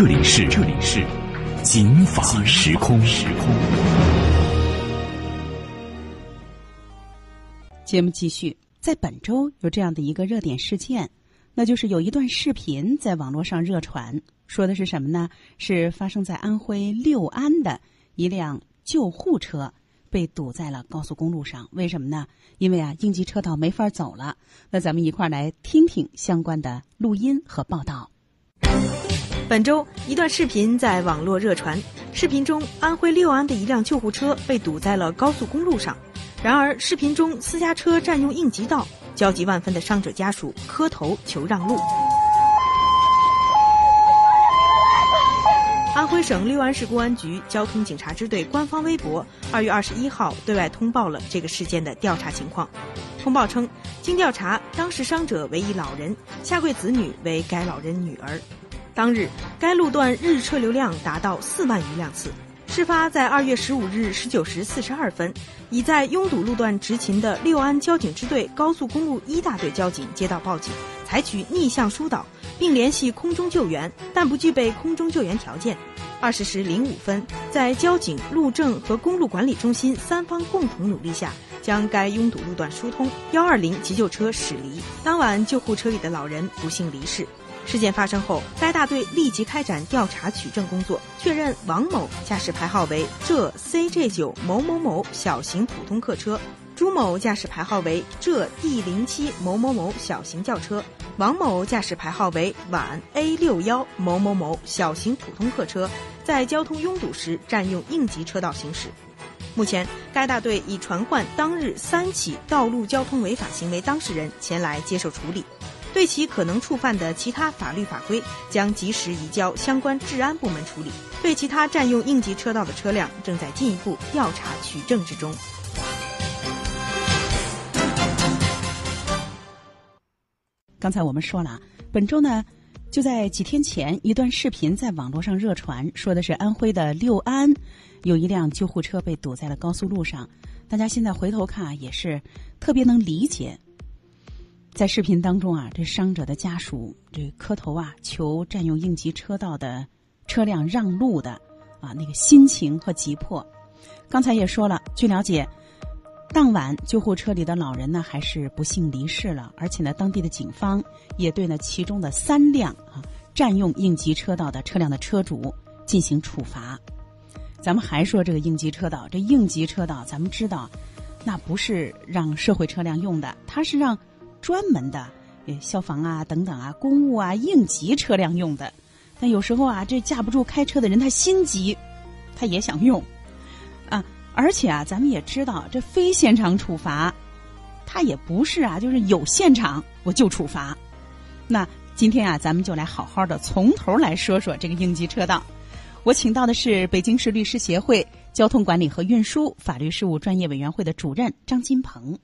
这里是这里是警法时空时空。节目继续，在本周有这样的一个热点事件，那就是有一段视频在网络上热传，说的是什么呢？是发生在安徽六安的一辆救护车被堵在了高速公路上。为什么呢？因为啊，应急车道没法走了。那咱们一块儿来听听相关的录音和报道。本周，一段视频在网络热传。视频中，安徽六安的一辆救护车被堵在了高速公路上。然而，视频中私家车占用应急道，焦急万分的伤者家属磕头求让路。安徽省六安市公安局交通警察支队官方微博二月二十一号对外通报了这个事件的调查情况。通报称，经调查，当时伤者为一老人，下跪子女为该老人女儿。当日，该路段日车流量达到四万余辆次。事发在二月十五日十九时四十二分，已在拥堵路段执勤的六安交警支队高速公路一大队交警接到报警，采取逆向疏导，并联系空中救援，但不具备空中救援条件。二十时零五分，在交警、路政和公路管理中心三方共同努力下，将该拥堵路段疏通。幺二零急救车驶离。当晚，救护车里的老人不幸离世。事件发生后，该大队立即开展调查取证工作，确认王某驾驶牌号为浙 CJ 九某某某小型普通客车，朱某驾驶牌号为浙 D 零七某某某小型轿车，王某驾驶牌号为皖 A 六幺某某某小型普通客车，在交通拥堵时占用应急车道行驶。目前，该大队已传唤当日三起道路交通违法行为当事人前来接受处理。对其可能触犯的其他法律法规，将及时移交相关治安部门处理。对其他占用应急车道的车辆，正在进一步调查取证之中。刚才我们说了，本周呢，就在几天前，一段视频在网络上热传，说的是安徽的六安有一辆救护车被堵在了高速路上。大家现在回头看啊，也是特别能理解。在视频当中啊，这伤者的家属这磕头啊，求占用应急车道的车辆让路的啊那个心情和急迫。刚才也说了，据了解，当晚救护车里的老人呢还是不幸离世了，而且呢，当地的警方也对呢其中的三辆啊占用应急车道的车辆的车主进行处罚。咱们还说这个应急车道，这应急车道咱们知道，那不是让社会车辆用的，它是让。专门的，消防啊等等啊，公务啊应急车辆用的。但有时候啊，这架不住开车的人他心急，他也想用啊。而且啊，咱们也知道，这非现场处罚，他也不是啊，就是有现场我就处罚。那今天啊，咱们就来好好的从头来说说这个应急车道。我请到的是北京市律师协会交通管理和运输法律事务专业委员会的主任张金鹏。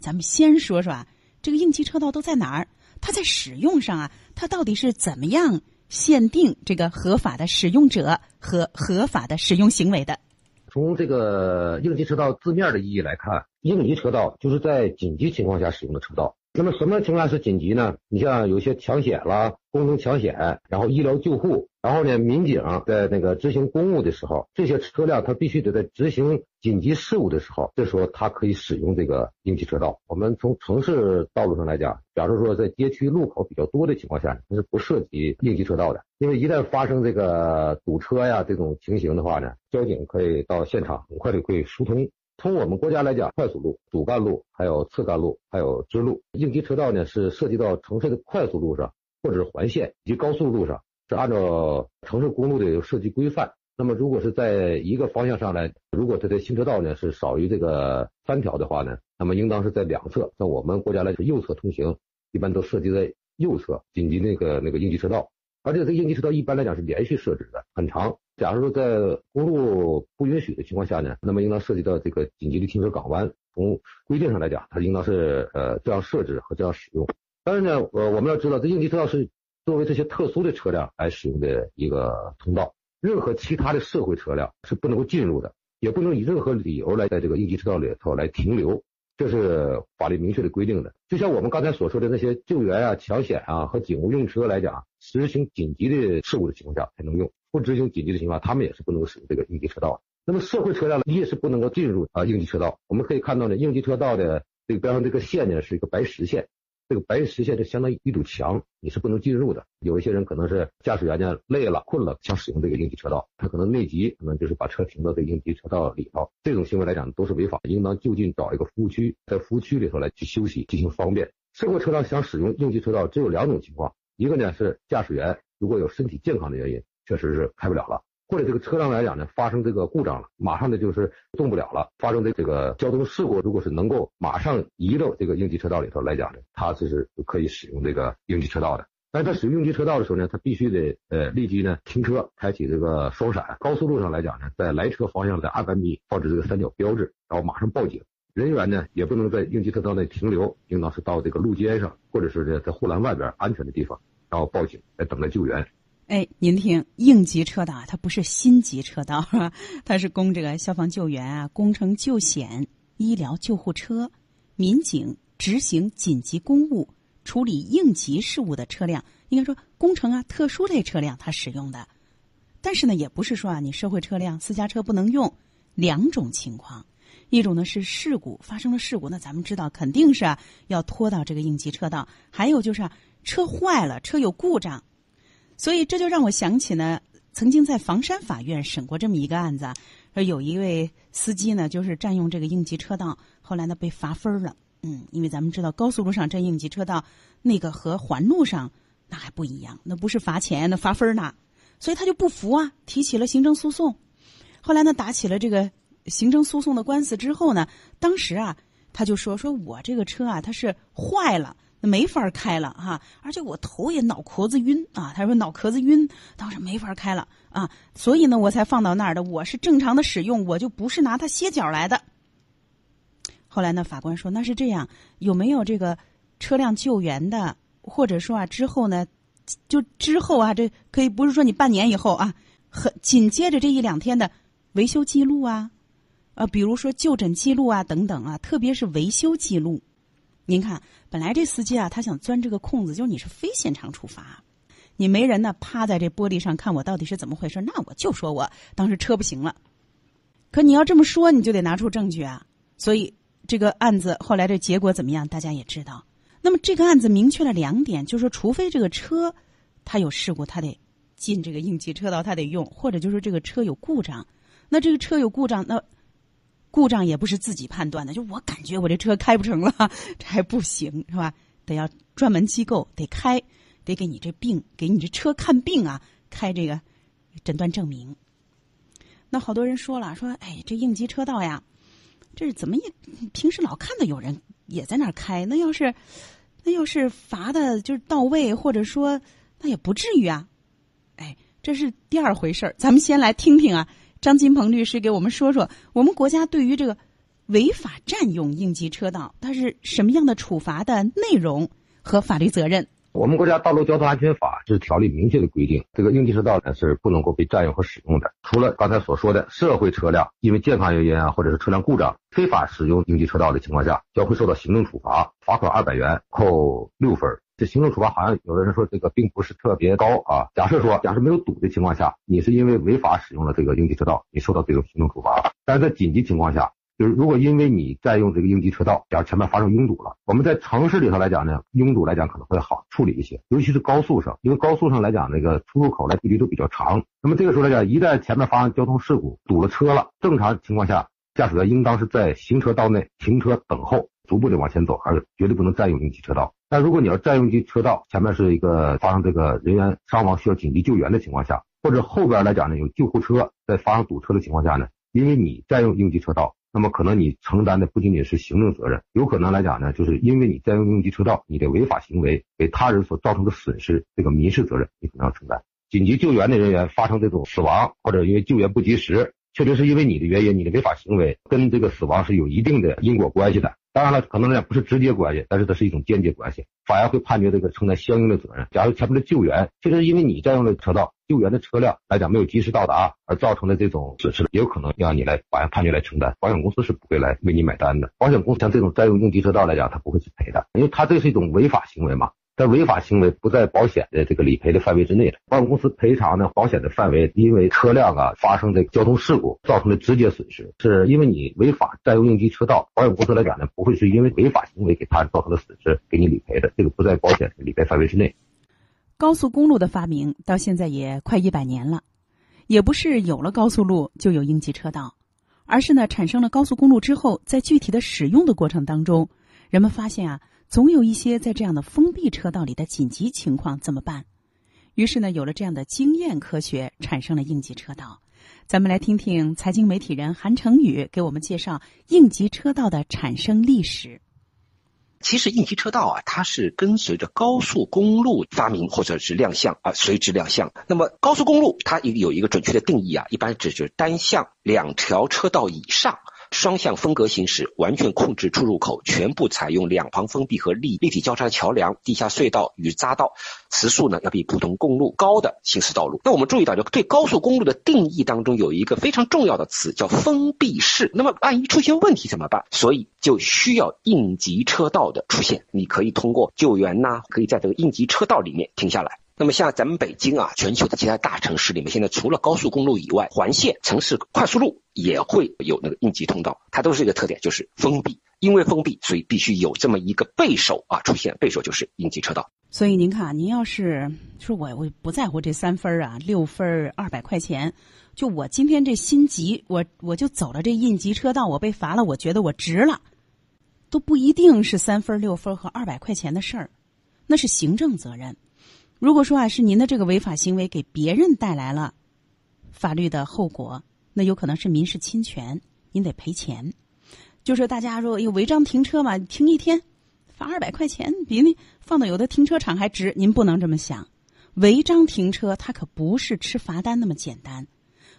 咱们先说说啊。这个应急车道都在哪儿？它在使用上啊，它到底是怎么样限定这个合法的使用者和合法的使用行为的？从这个应急车道字面的意义来看，应急车道就是在紧急情况下使用的车道。那么什么情况下是紧急呢？你像有些抢险啦、工程抢险，然后医疗救护，然后呢，民警在那个执行公务的时候，这些车辆它必须得在执行紧急事务的时候，这时候它可以使用这个应急车道。我们从城市道路上来讲，假如说在街区路口比较多的情况下，那是不涉及应急车道的，因为一旦发生这个堵车呀这种情形的话呢，交警可以到现场很快就可以疏通。从我们国家来讲，快速路、主干路、还有次干路、还有支路，应急车道呢是涉及到城市的快速路上或者是环线以及高速路上，是按照城市公路的设计规范。那么如果是在一个方向上来，如果它的行车道呢是少于这个三条的话呢，那么应当是在两侧。像我们国家来说，右侧通行一般都设计在右侧紧急那个那个应急车道。而且这个应急车道一般来讲是连续设置的，很长。假如说在公路不允许的情况下呢，那么应当涉及到这个紧急的停车港湾，从规定上来讲，它应当是呃这样设置和这样使用。但是呢，呃我们要知道，这应急车道是作为这些特殊的车辆来使用的一个通道，任何其他的社会车辆是不能够进入的，也不能以任何理由来在这个应急车道里头来停留。这是法律明确的规定的，就像我们刚才所说的那些救援啊、抢险啊和警务用车来讲，实行紧急的事故的情况下才能用，不执行紧急的情况，他们也是不能够使用这个应急车道。那么社会车辆呢也是不能够进入啊应急车道。我们可以看到呢，应急车道的这个边上这个线呢是一个白实线。这个白实线就相当于一堵墙，你是不能进入的。有一些人可能是驾驶员呢累了困了，想使用这个应急车道，他可能内急，可能就是把车停到这个应急车道里头。这种行为来讲都是违法，应当就近找一个服务区，在服务区里头来去休息，进行方便。社会车辆想使用应急车道，只有两种情况，一个呢是驾驶员如果有身体健康的原因，确实是开不了了。或者这个车辆来讲呢，发生这个故障了，马上的就是动不了了。发生的这个交通事故，如果是能够马上移到这个应急车道里头来讲呢，它就是可以使用这个应急车道的。但是它使用应急车道的时候呢，它必须得呃立即呢停车，开启这个双闪。高速路上来讲呢，在来车方向在二百米放置这个三角标志，然后马上报警。人员呢也不能在应急车道内停留，应当是到这个路肩上，或者是在在护栏外边安全的地方，然后报警来等待救援。哎，您听，应急车道它不是心急车道，它是供这个消防救援啊、工程救险、医疗救护车、民警执行紧急公务、处理应急事务的车辆，应该说工程啊、特殊类车辆它使用的。但是呢，也不是说啊，你社会车辆、私家车不能用。两种情况，一种呢是事故发生了事故，那咱们知道肯定是要拖到这个应急车道；还有就是车坏了，车有故障。所以这就让我想起呢，曾经在房山法院审过这么一个案子，说有一位司机呢，就是占用这个应急车道，后来呢被罚分了。嗯，因为咱们知道高速路上占应急车道，那个和环路上那还不一样，那不是罚钱，那罚分呢。所以他就不服啊，提起了行政诉讼。后来呢，打起了这个行政诉讼的官司之后呢，当时啊，他就说说我这个车啊，它是坏了。那没法开了哈，而且我头也脑壳子晕啊。他说脑壳子晕，当时没法开了啊，所以呢，我才放到那儿的。我是正常的使用，我就不是拿它歇脚来的。后来呢，法官说那是这样，有没有这个车辆救援的，或者说啊之后呢，就之后啊，这可以不是说你半年以后啊，很紧接着这一两天的维修记录啊，呃，比如说就诊记录啊等等啊，特别是维修记录。您看，本来这司机啊，他想钻这个空子，就是你是非现场处罚，你没人呢，趴在这玻璃上看我到底是怎么回事，那我就说我当时车不行了。可你要这么说，你就得拿出证据啊。所以这个案子后来这结果怎么样，大家也知道。那么这个案子明确了两点，就是说，除非这个车它有事故，它得进这个应急车道，它得用，或者就是这个车有故障。那这个车有故障，那。故障也不是自己判断的，就我感觉我这车开不成了，这还不行是吧？得要专门机构得开，得给你这病，给你这车看病啊，开这个诊断证明。那好多人说了，说哎，这应急车道呀，这是怎么也平时老看到有人也在那儿开，那要是那要是罚的就是到位，或者说那也不至于啊。哎，这是第二回事儿，咱们先来听听啊。张金鹏律师给我们说说，我们国家对于这个违法占用应急车道，它是什么样的处罚的内容和法律责任？我们国家《道路交通安全法》是条例明确的规定，这个应急车道呢是不能够被占用和使用的。除了刚才所说的社会车辆因为健康原因啊，或者是车辆故障非法使用应急车道的情况下，将会受到行政处罚，罚款二百元，扣六分。这行政处罚好像有的人说这个并不是特别高啊。假设说，假设没有堵的情况下，你是因为违法使用了这个应急车道，你受到这种行政处罚。但是在紧急情况下，就是如果因为你占用这个应急车道，假如前面发生拥堵了，我们在城市里头来讲呢，拥堵来讲可能会好处理一些，尤其是高速上，因为高速上来讲那个出入口来距离都比较长。那么这个时候来讲，一旦前面发生交通事故堵了车了，正常情况下，驾驶员应当是在行车道内停车等候，逐步的往前走，而绝对不能占用应急车道。但如果你要占用机车道，前面是一个发生这个人员伤亡需要紧急救援的情况下，或者后边来讲呢有救护车在发生堵车的情况下呢，因为你占用应急车道，那么可能你承担的不仅仅是行政责任，有可能来讲呢，就是因为你占用应急车道，你的违法行为给他人所造成的损失，这个民事责任你可能要承担。紧急救援的人员发生这种死亡，或者因为救援不及时，确实是因为你的原因，你的违法行为跟这个死亡是有一定的因果关系的。当然了，可能呢不是直接关系，但是它是一种间接关系。法院会判决这个承担相应的责任。假如前面的救援，确实因为你占用了车道，救援的车辆来讲没有及时到达而造成的这种损失，也有可能让你来法院判决来承担。保险公司是不会来为你买单的。保险公司像这种占用应急车道来讲，他不会去赔的，因为他这是一种违法行为嘛。但违法行为不在保险的这个理赔的范围之内的，保险公司赔偿呢，保险的范围因为车辆啊发生的交通事故造成的直接损失，是因为你违法占用应急车道，保险公司来讲呢，不会是因为违法行为给他造成的损失给你理赔的，这个不在保险的理赔范围之内。高速公路的发明到现在也快一百年了，也不是有了高速路就有应急车道，而是呢产生了高速公路之后，在具体的使用的过程当中，人们发现啊。总有一些在这样的封闭车道里的紧急情况怎么办？于是呢，有了这样的经验科学，产生了应急车道。咱们来听听财经媒体人韩成宇给我们介绍应急车道的产生历史。其实应急车道啊，它是跟随着高速公路发明或者是亮相啊，随之亮相。那么高速公路它有一个准确的定义啊，一般指就是单向两条车道以上。双向分隔行驶，完全控制出入口，全部采用两旁封闭和立立体交叉桥梁、地下隧道与匝道，时速呢要比普通公路高的行驶道路。那我们注意到，就对高速公路的定义当中有一个非常重要的词，叫封闭式。那么万一出现问题怎么办？所以就需要应急车道的出现。你可以通过救援呐，可以在这个应急车道里面停下来。那么像咱们北京啊，全球的其他大城市里面，现在除了高速公路以外，环线、城市快速路也会有那个应急通道，它都是一个特点，就是封闭。因为封闭，所以必须有这么一个备手啊出现，备手就是应急车道。所以您看，您要是说我我不在乎这三分啊，六分二百块钱，就我今天这心急，我我就走了这应急车道，我被罚了，我觉得我值了，都不一定是三分六分和二百块钱的事儿，那是行政责任。如果说啊，是您的这个违法行为给别人带来了法律的后果，那有可能是民事侵权，您得赔钱。就说大家说有违章停车嘛，停一天罚二百块钱，比那放到有的停车场还值。您不能这么想，违章停车它可不是吃罚单那么简单。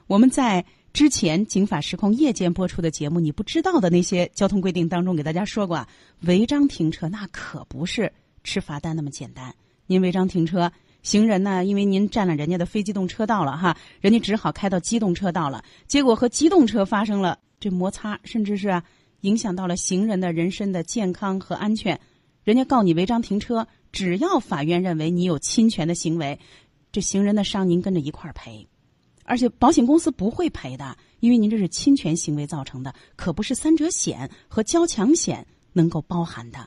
我们在之前《警法时空》夜间播出的节目，你不知道的那些交通规定当中给大家说过，违章停车那可不是吃罚单那么简单。您违章停车，行人呢？因为您占了人家的非机动车道了哈，人家只好开到机动车道了。结果和机动车发生了这摩擦，甚至是影响到了行人的人身的健康和安全。人家告你违章停车，只要法院认为你有侵权的行为，这行人的伤您跟着一块儿赔，而且保险公司不会赔的，因为您这是侵权行为造成的，可不是三者险和交强险能够包含的。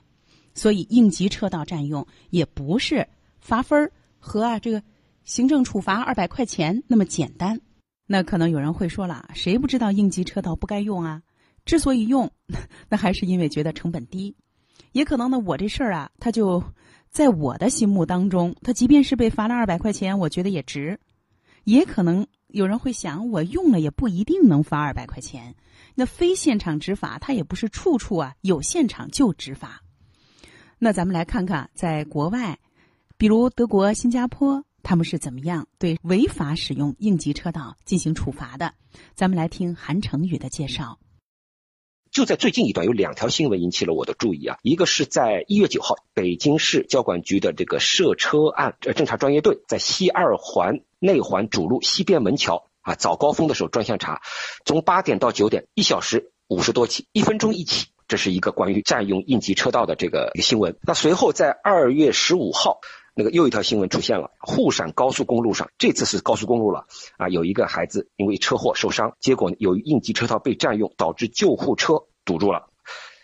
所以应急车道占用也不是罚分和啊这个行政处罚二百块钱那么简单。那可能有人会说了，谁不知道应急车道不该用啊？之所以用，那还是因为觉得成本低。也可能呢，我这事儿啊，他就在我的心目当中，他即便是被罚了二百块钱，我觉得也值。也可能有人会想，我用了也不一定能罚二百块钱。那非现场执法，它也不是处处啊有现场就执法。那咱们来看看，在国外，比如德国、新加坡，他们是怎么样对违法使用应急车道进行处罚的？咱们来听韩成宇的介绍。就在最近一段，有两条新闻引起了我的注意啊。一个是在一月九号，北京市交管局的这个涉车案呃侦查专业队在西二环内环主路西边门桥啊早高峰的时候专项查，从八点到九点，一小时五十多起，一分钟一起。这是一个关于占用应急车道的这个一个新闻。那随后在二月十五号，那个又一条新闻出现了，沪陕高速公路上，这次是高速公路了啊，有一个孩子因为车祸受伤，结果由于应急车道被占用，导致救护车堵住了。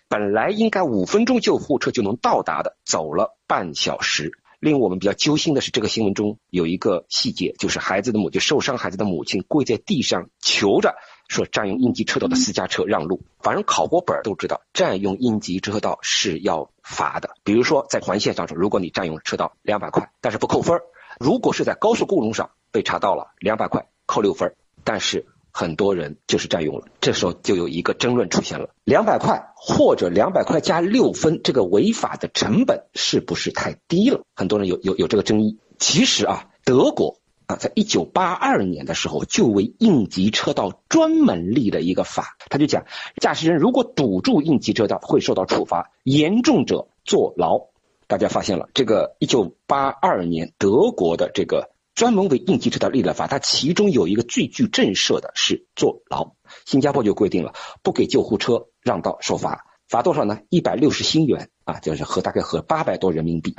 本来应该五分钟救护车就能到达的，走了半小时。令我们比较揪心的是，这个新闻中有一个细节，就是孩子的母亲受伤，孩子的母亲跪在地上求着。说占用应急车道的私家车让路，反正考过本都知道，占用应急车道是要罚的。比如说在环线上说，如果你占用车道两百块，但是不扣分；如果是在高速公路上被查到了两百块，扣六分，但是很多人就是占用了。这时候就有一个争论出现了：两百块或者两百块加六分，这个违法的成本是不是太低了？很多人有有有这个争议。其实啊，德国。在一九八二年的时候，就为应急车道专门立了一个法，他就讲，驾驶人如果堵住应急车道，会受到处罚，严重者坐牢。大家发现了，这个一九八二年德国的这个专门为应急车道立的法，它其中有一个最具震慑的是坐牢。新加坡就规定了，不给救护车让道受罚，罚多少呢？一百六十新元啊，就是合大概合八百多人民币。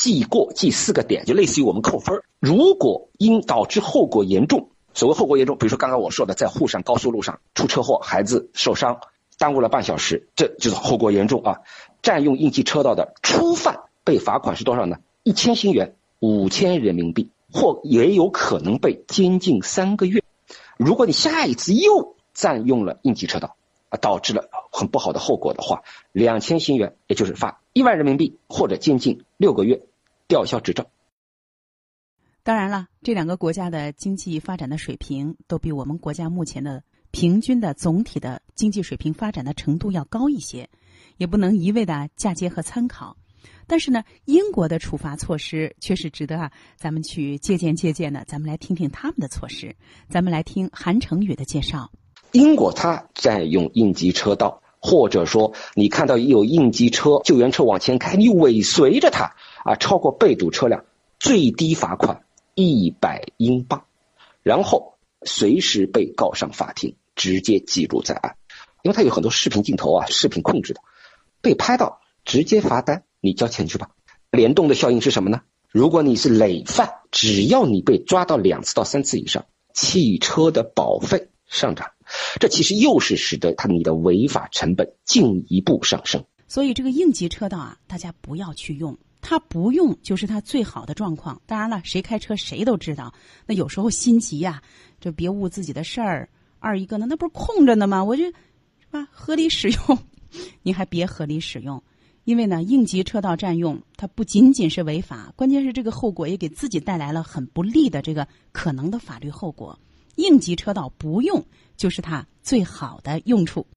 记过记四个点，就类似于我们扣分如果因导致后果严重，所谓后果严重，比如说刚刚我说的，在沪上高速路上出车祸，孩子受伤，耽误了半小时，这就是后果严重啊。占用应急车道的初犯被罚款是多少呢？一千新元，五千人民币，或也有可能被监禁三个月。如果你下一次又占用了应急车道，啊，导致了很不好的后果的话，两千新元，也就是罚一万人民币或者监禁六个月。吊销执照。当然了，这两个国家的经济发展的水平都比我们国家目前的平均的总体的经济水平发展的程度要高一些，也不能一味的嫁接和参考。但是呢，英国的处罚措施却是值得啊，咱们去借鉴借鉴的。咱们来听听他们的措施。咱们来听韩成宇的介绍。英国它在用应急车道，或者说你看到有应急车、救援车往前开，你尾随着它。啊，超过被堵车辆，最低罚款一百英镑，然后随时被告上法庭，直接记录在案。因为它有很多视频镜头啊，视频控制的，被拍到直接罚单，你交钱去吧。联动的效应是什么呢？如果你是累犯，只要你被抓到两次到三次以上，汽车的保费上涨，这其实又是使得他你的违法成本进一步上升。所以这个应急车道啊，大家不要去用。他不用就是他最好的状况。当然了，谁开车谁都知道，那有时候心急呀，就别误自己的事儿。二一个呢，那不是空着呢吗？我就是吧，合理使用，你还别合理使用，因为呢，应急车道占用它不仅仅是违法，关键是这个后果也给自己带来了很不利的这个可能的法律后果。应急车道不用就是它最好的用处。